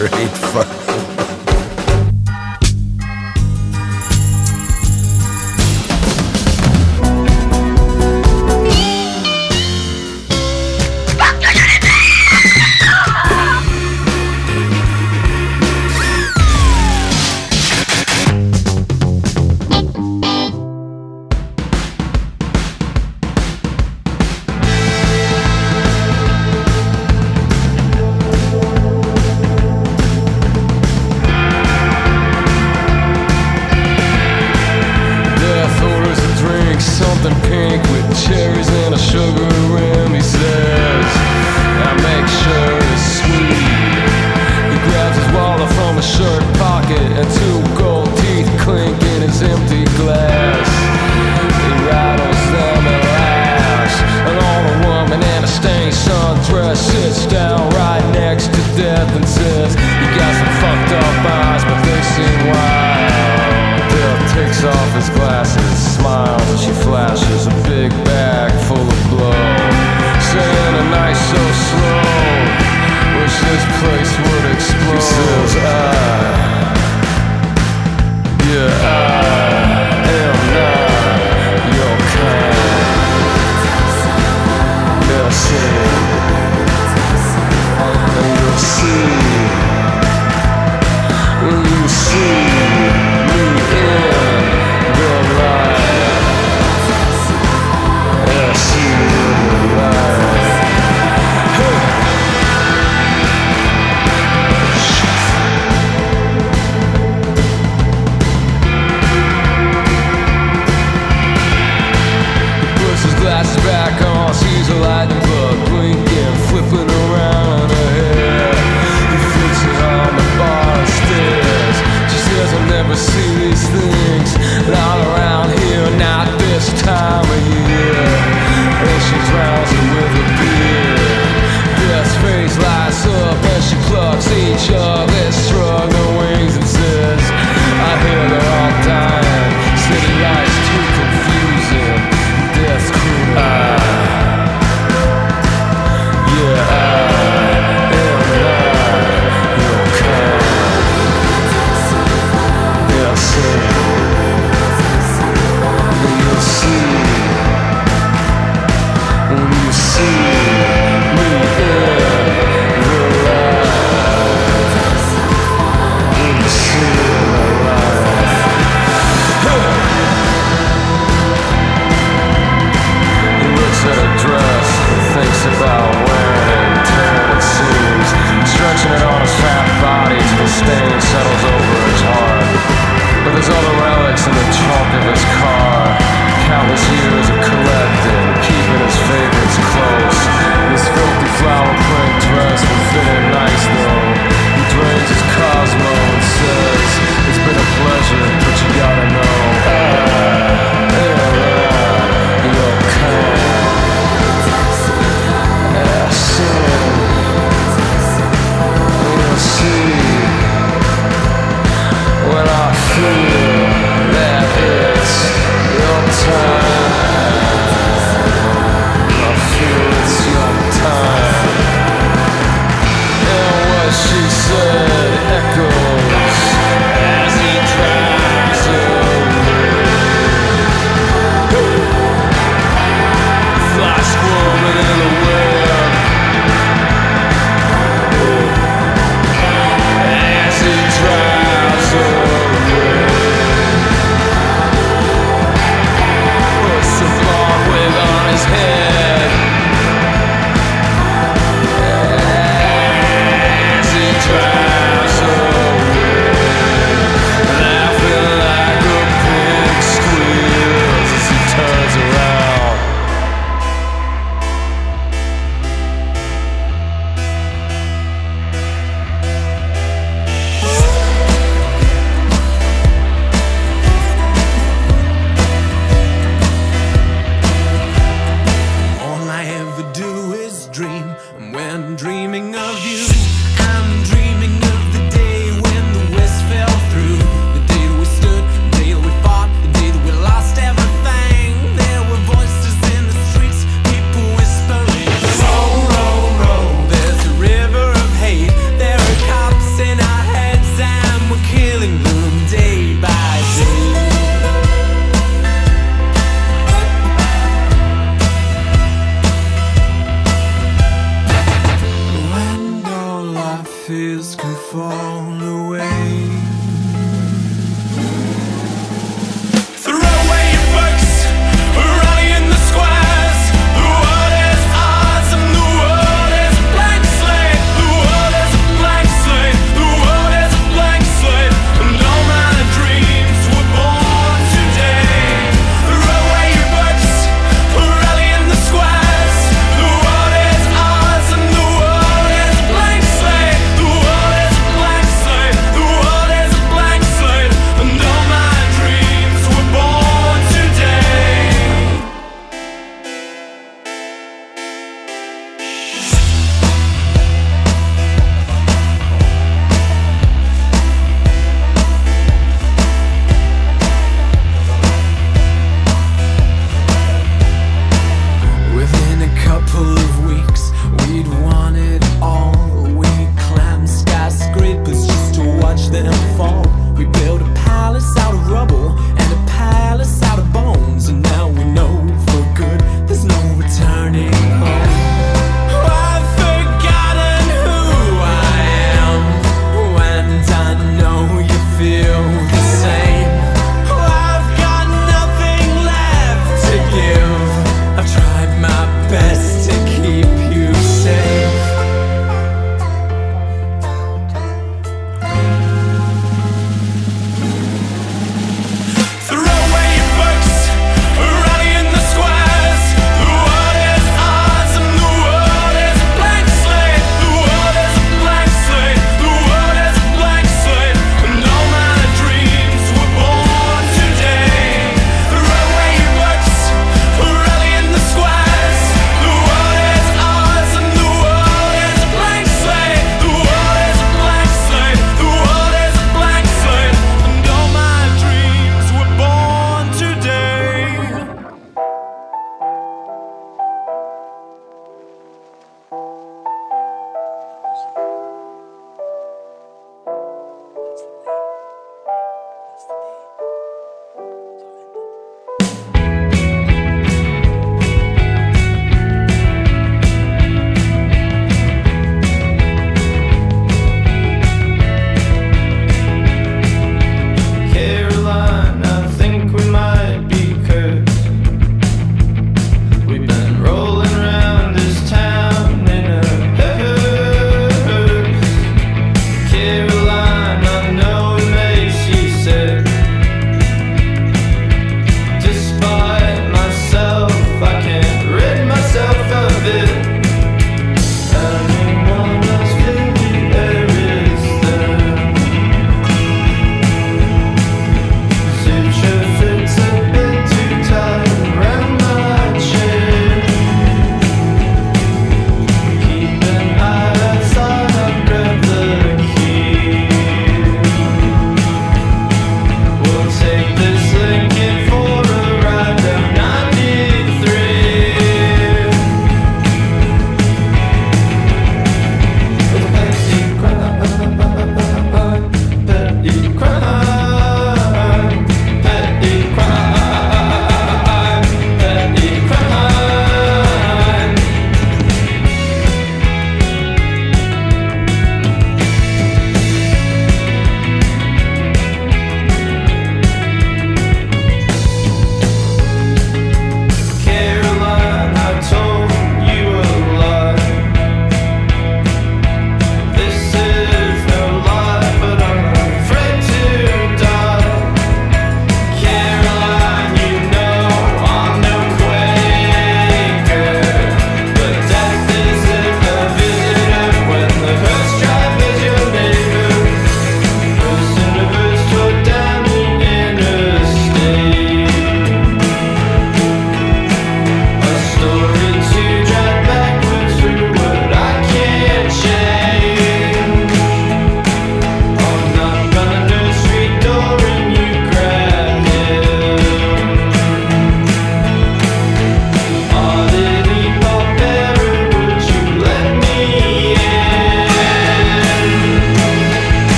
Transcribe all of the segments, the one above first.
great fun.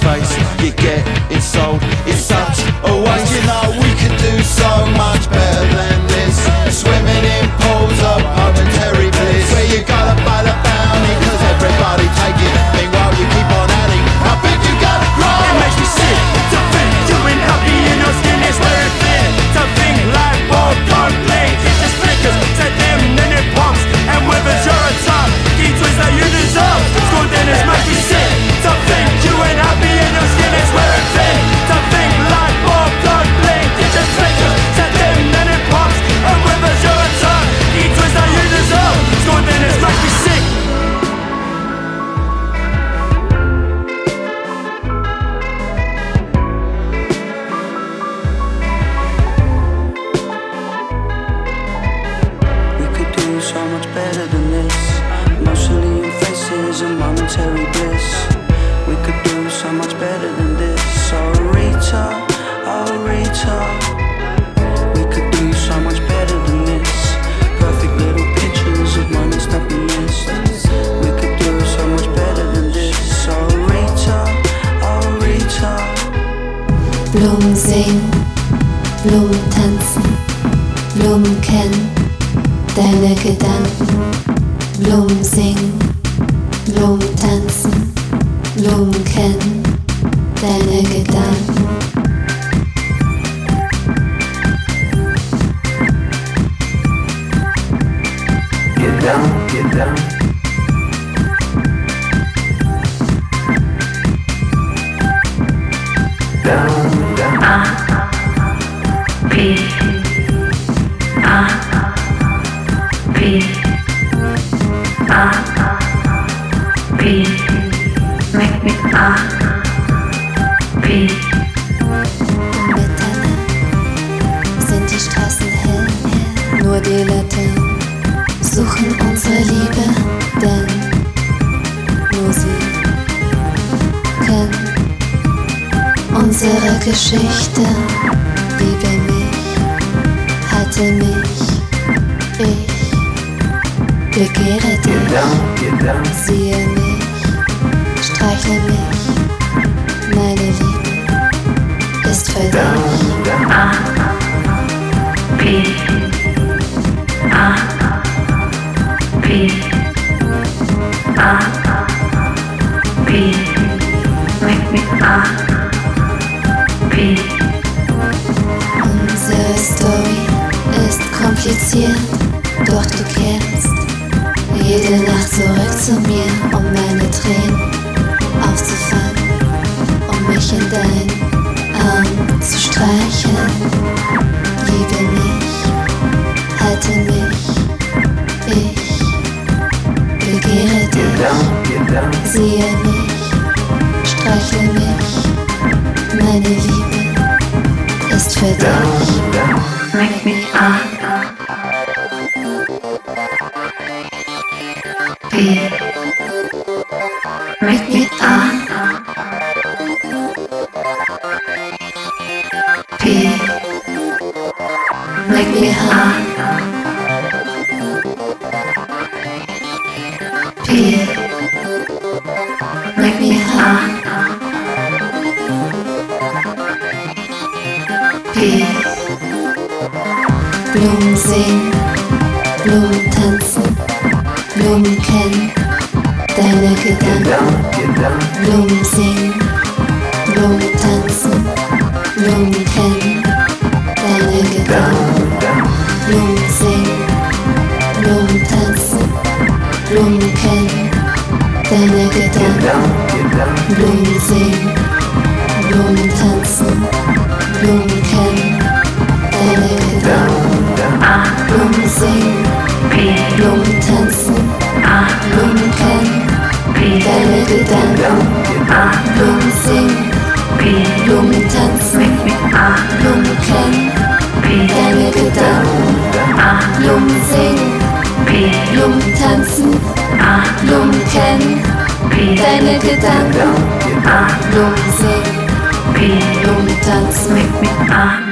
face, you get B A B mit mit A B Und miteinander sind die Straßen hell, nur die Laternen suchen unsere Liebe, denn nur sie kennen unsere Geschichte. Liebe mich, halte mich. Begehre dich, siehe mich, streichle mich, meine Liebe ist für genau, dich. A, P, A, P, A, P, make me A, P. Unsere Story ist kompliziert, doch du kennst jede Nacht zurück zu mir, um meine Tränen aufzufangen, um mich in deinen Arm zu streicheln. Liebe mich, halte mich, ich begehre dich, siehe mich, streichle mich, meine Liebe ist für dich. Make me up. Make me up. Be. Make me high, Be. make me high, Be. Blumen singen, Blumen tanzen, Blumen kennen deine Gedanken. Blumen singen, Blumen tanzen, Blumen kennen deine Gedanken. Blumen singen, Blumen tanzen, Blumen kennen deine Gedanken. Blumen singen, Blumen tanzen, deine Gedanken. Blumen singen, Be. Blumen tanzen, Blumen kennen Be. deine Gedanken. Down, get down. Blumen singen, Be. Blumen tanzen, Make me up.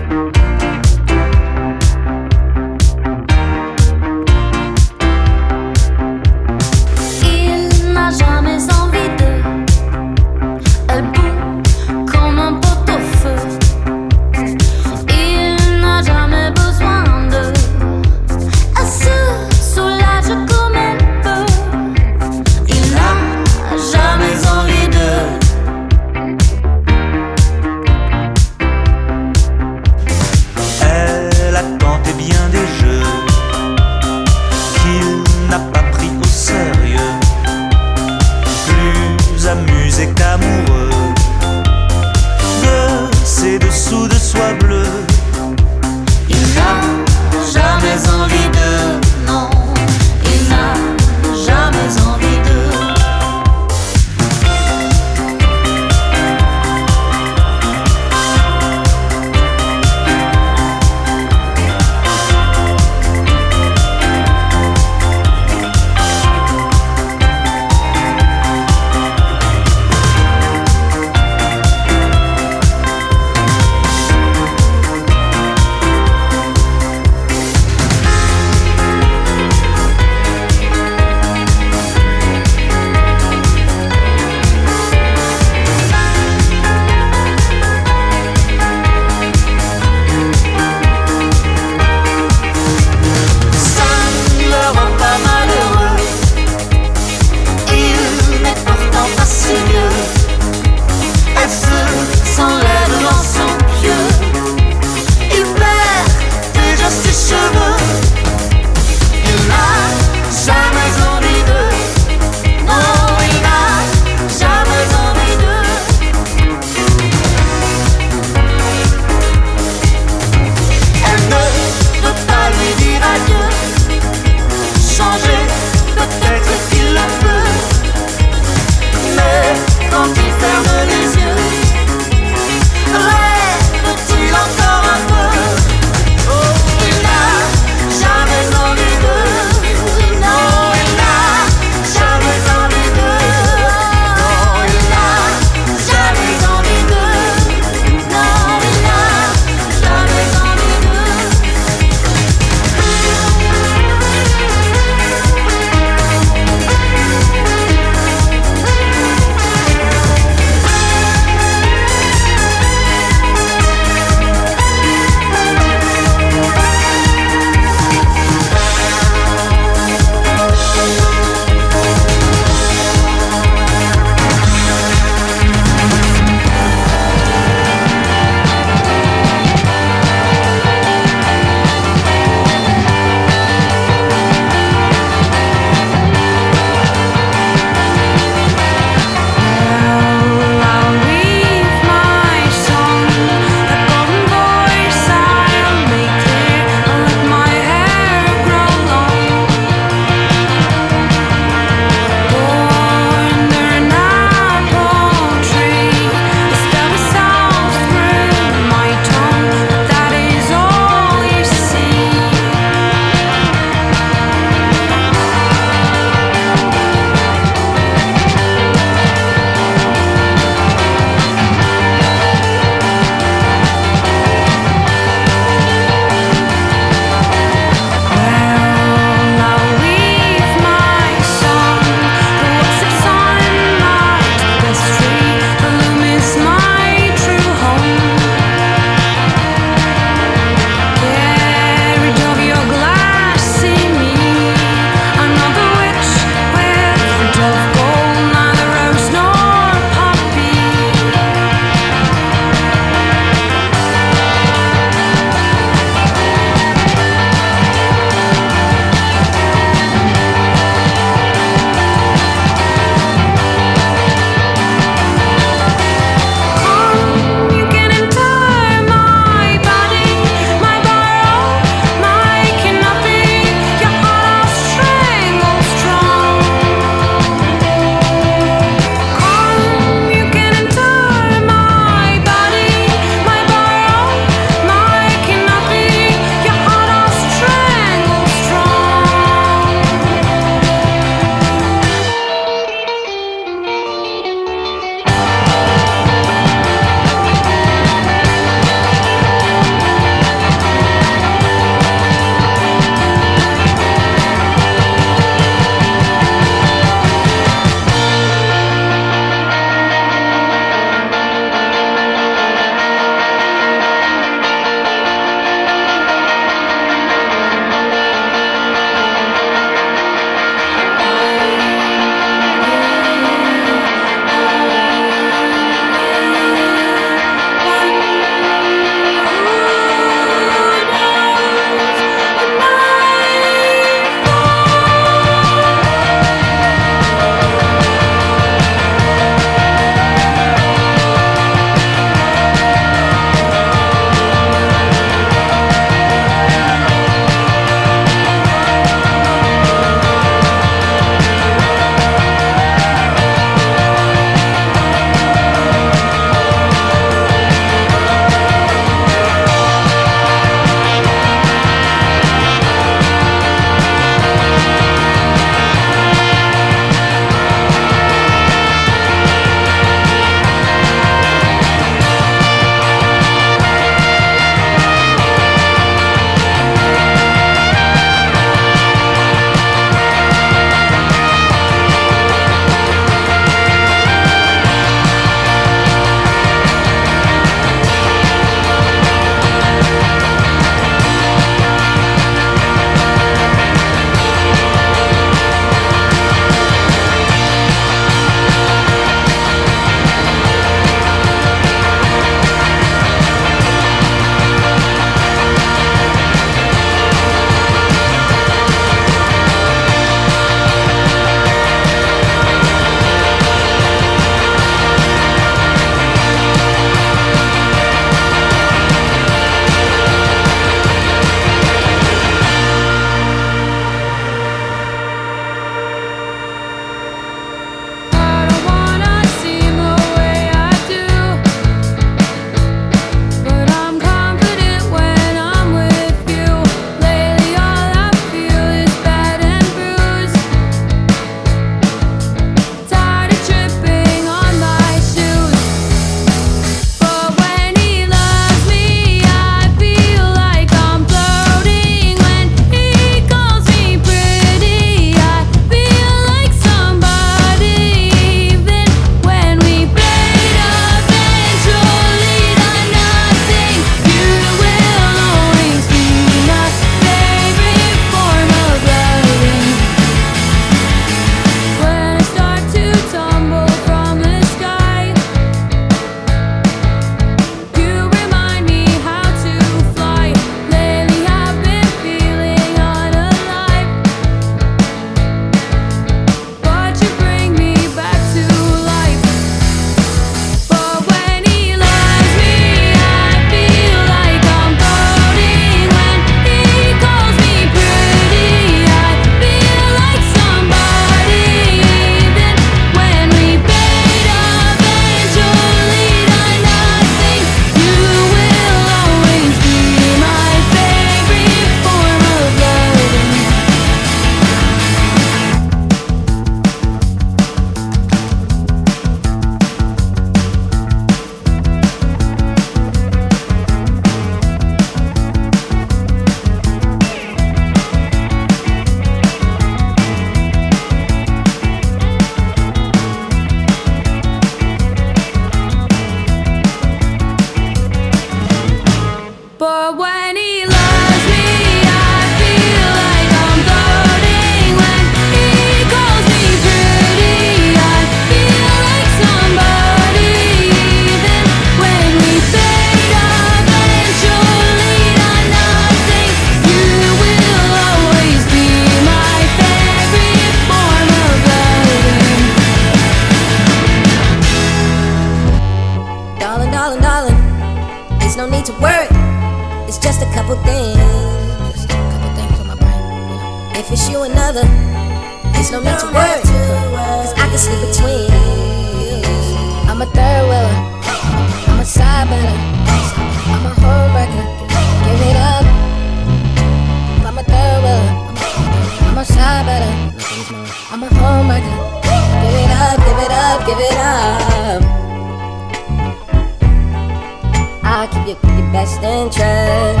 Best interest.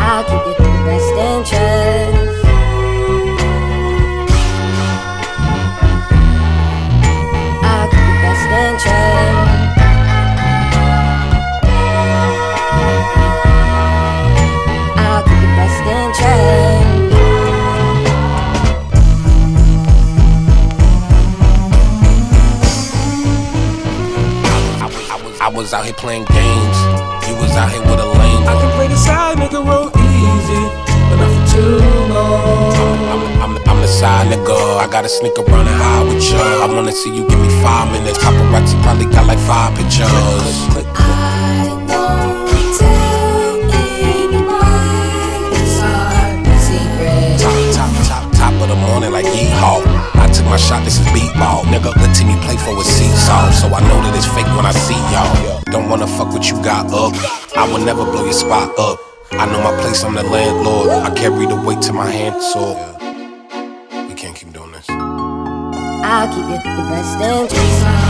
I'll keep you the best interest. Was- I was, I was out here playing games. You was out here with a lame. I can play the side, nigga the road easy, but not for too long. I'm, I'm, I'm the side nigga. I gotta sneak around and hide with you. I wanna see you give me five minutes. Paparazzi probably got like five pictures. I won't tell anyone. It's our. Top, top, top, top of the morning like yeehaw. I took my shot, this is beat ball. Nigga, you play for is seesaw. So I know that it's fake when I see y'all. Don't wanna fuck what you got up. I will never blow your spot up. I know my place, I'm the landlord. I carry the weight to my hand, so we can't keep doing this. I'll keep you the best interest.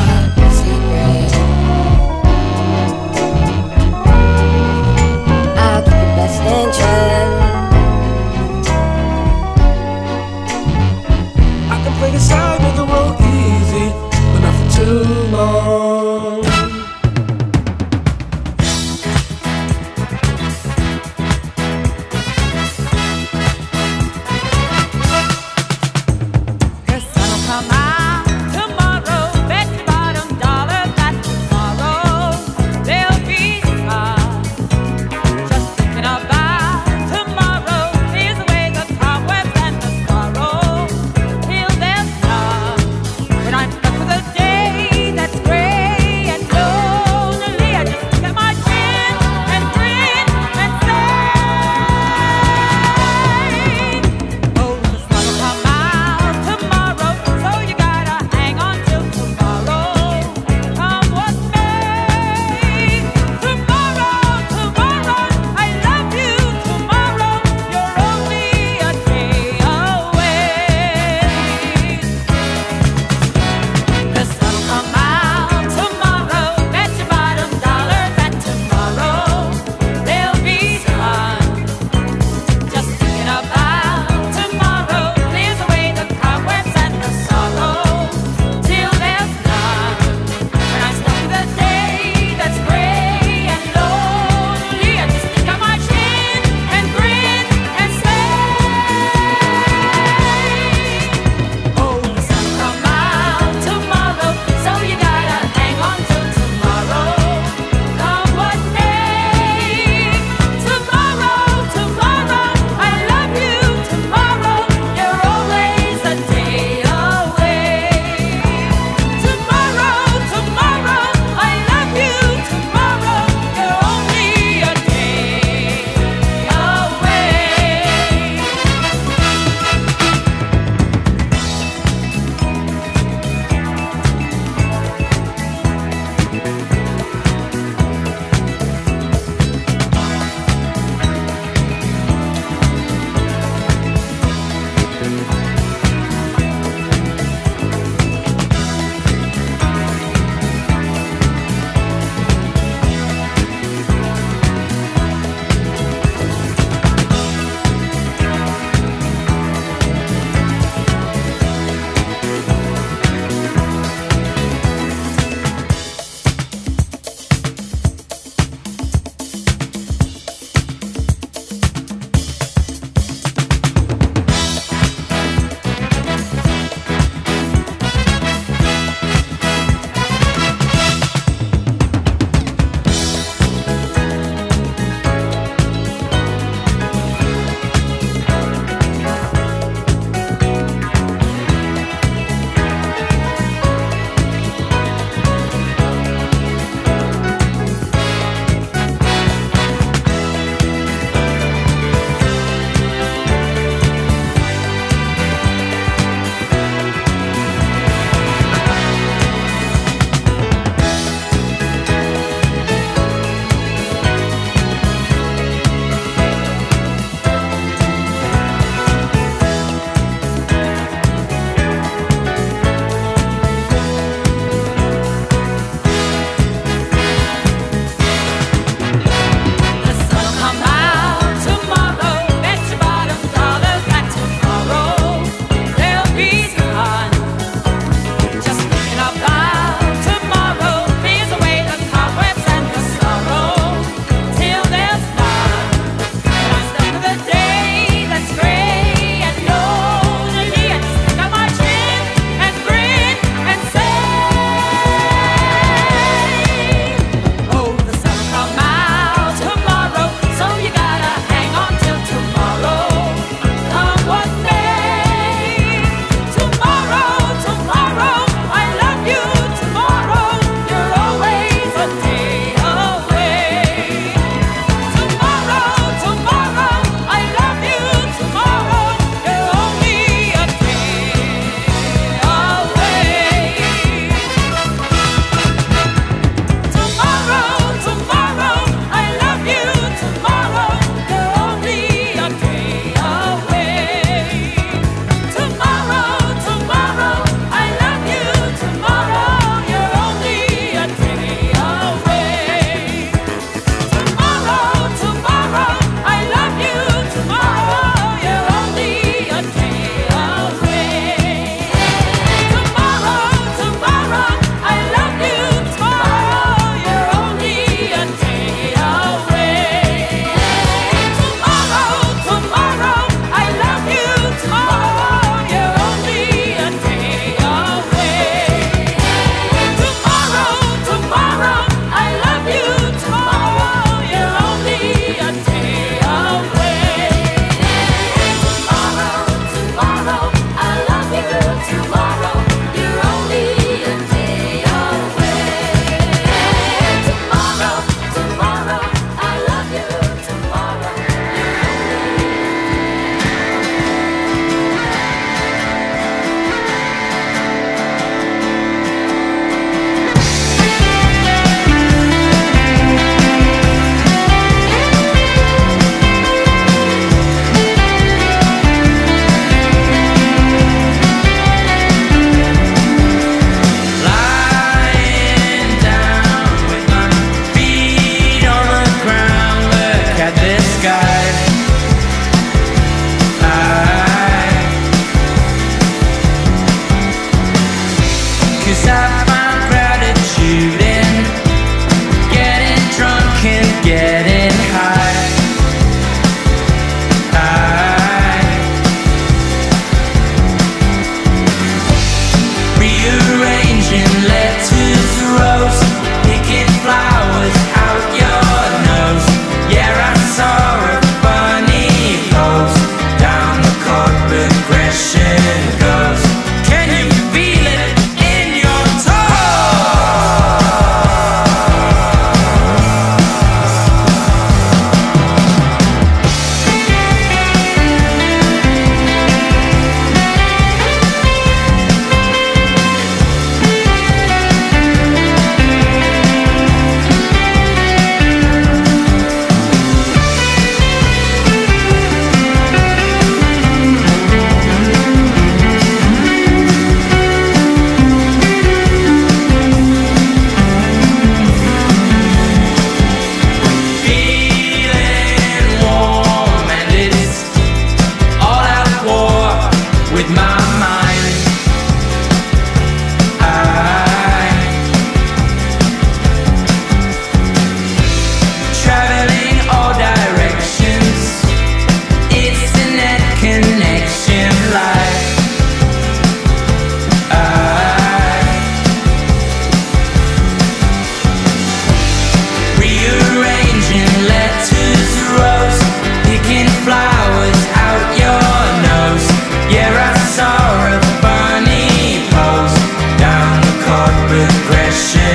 Chord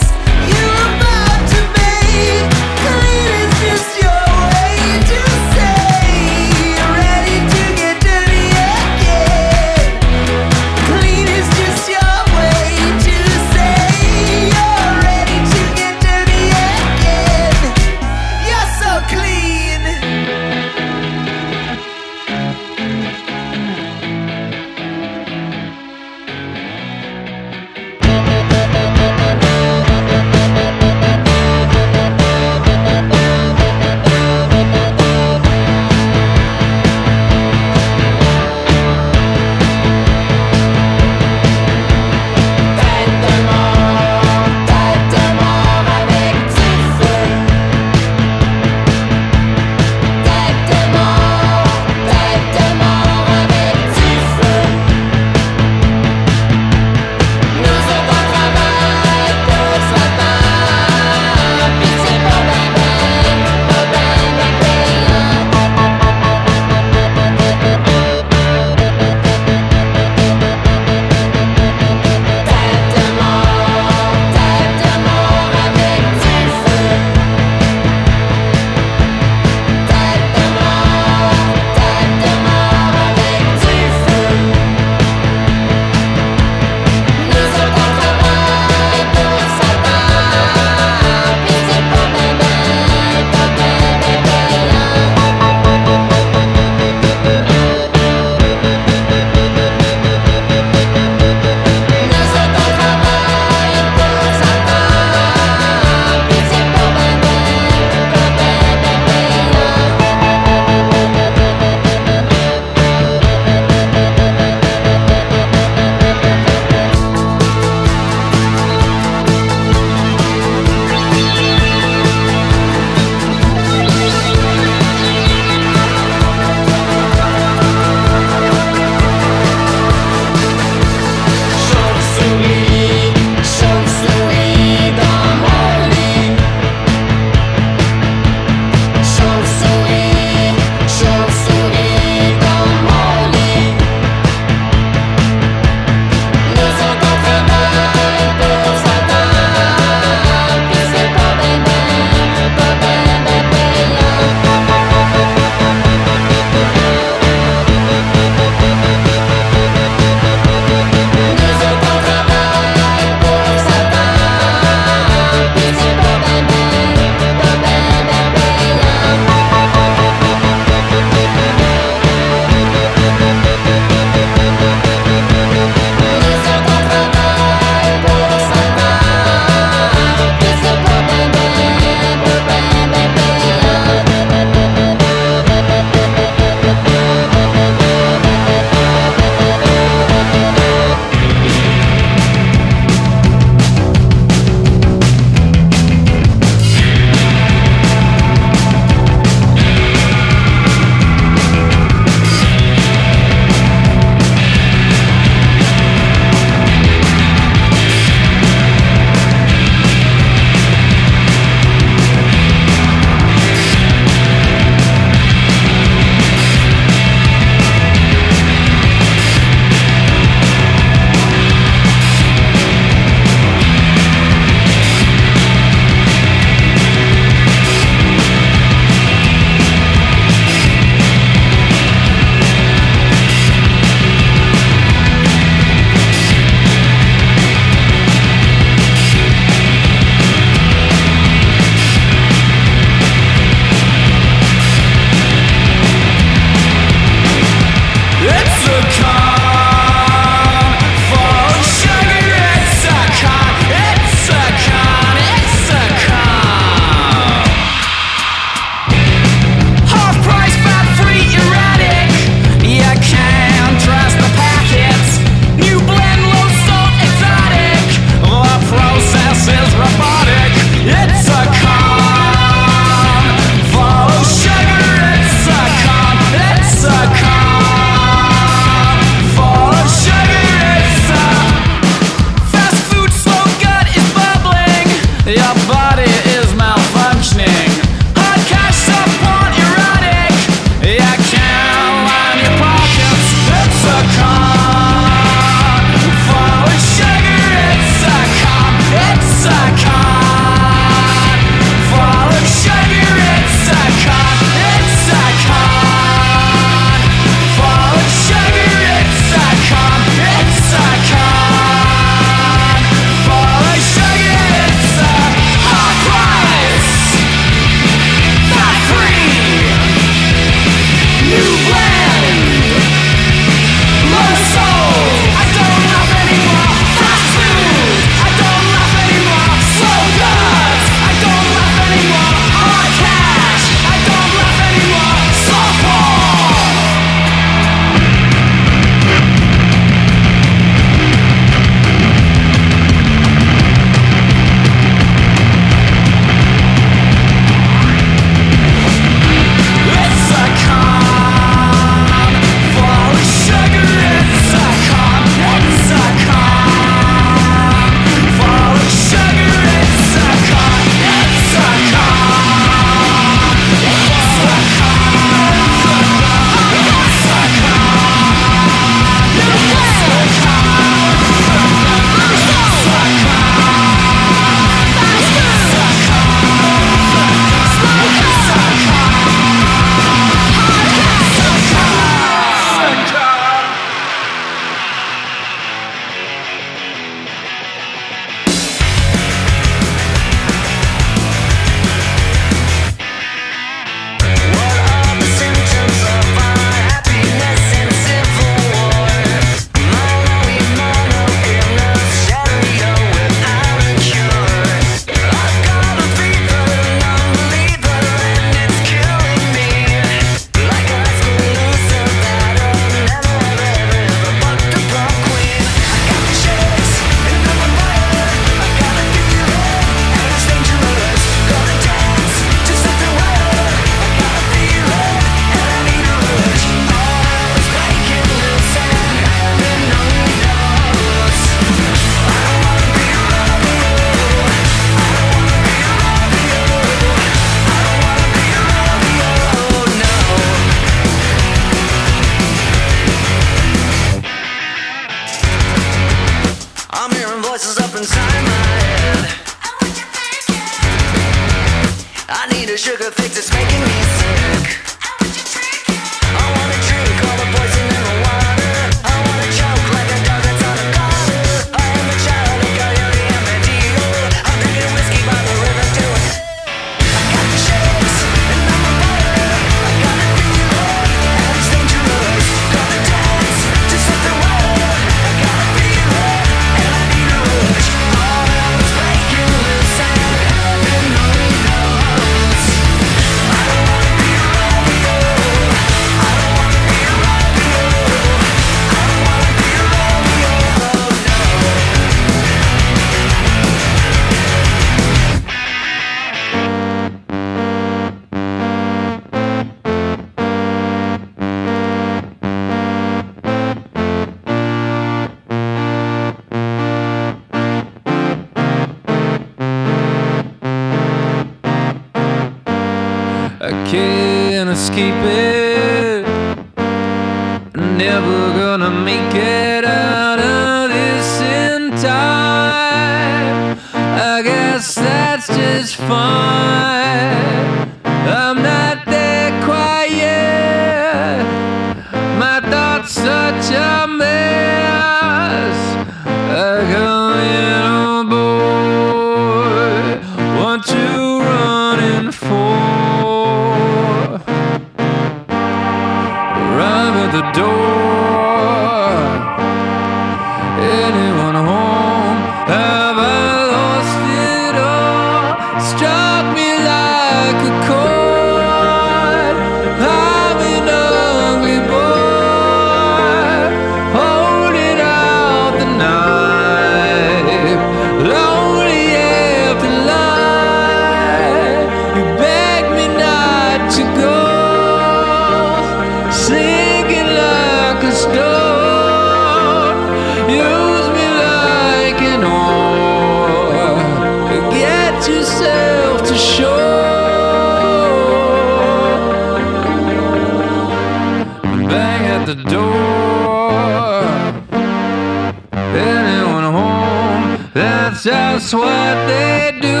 That's just what they do.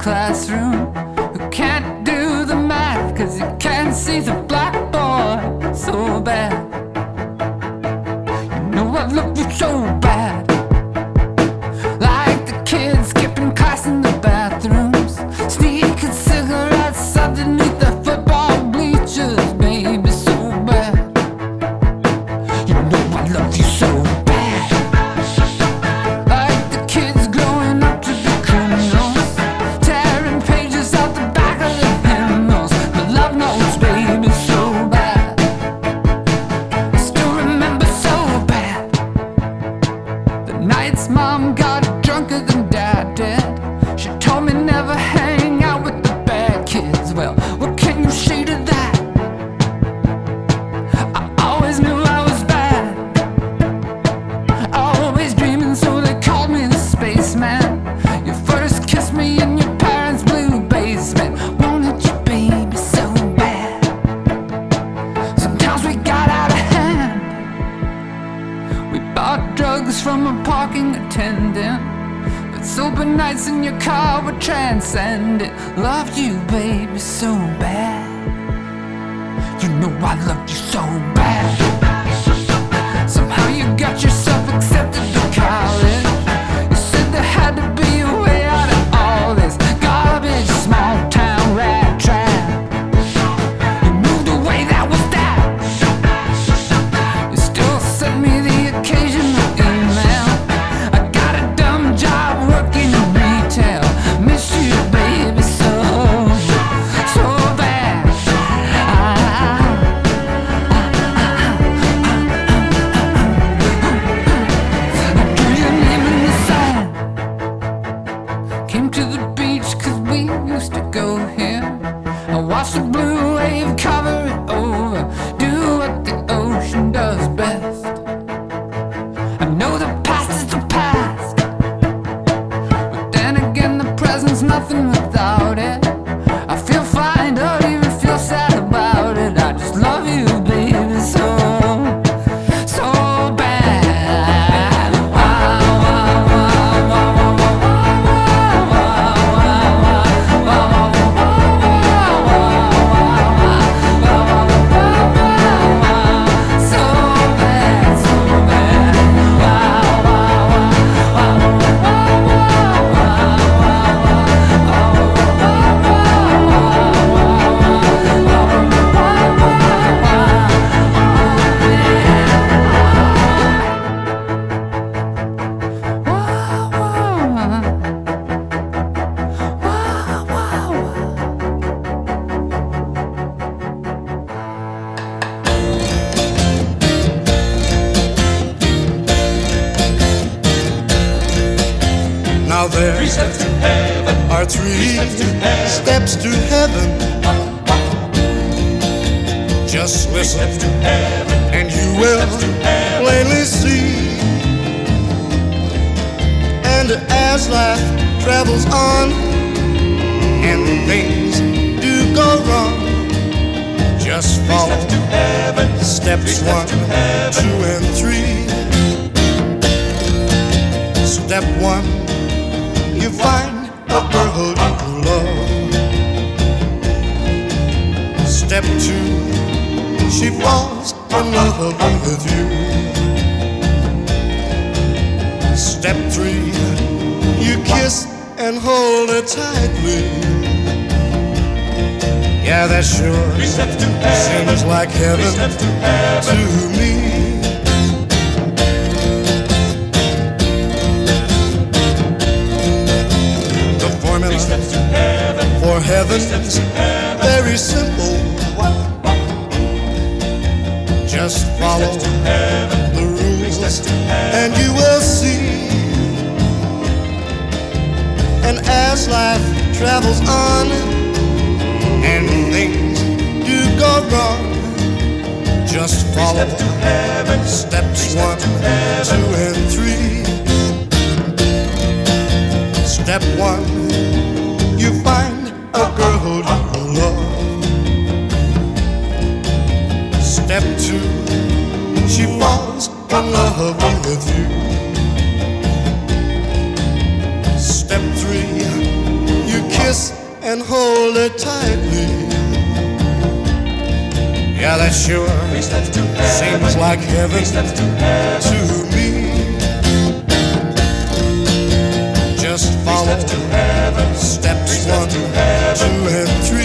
classroom. step two, she falls in love with you. Step three, you kiss and hold her tightly. Yeah, that sure seems like heaven to me. The formula for heaven very simple follow the rules, and you will see. And as life travels on, and things do go wrong, just follow steps one, two, and three. Step one, you find a girl who love with you. Step three, you kiss and hold it tightly. Yeah, that sure seems like heaven to me. Just follow steps one, two, and three.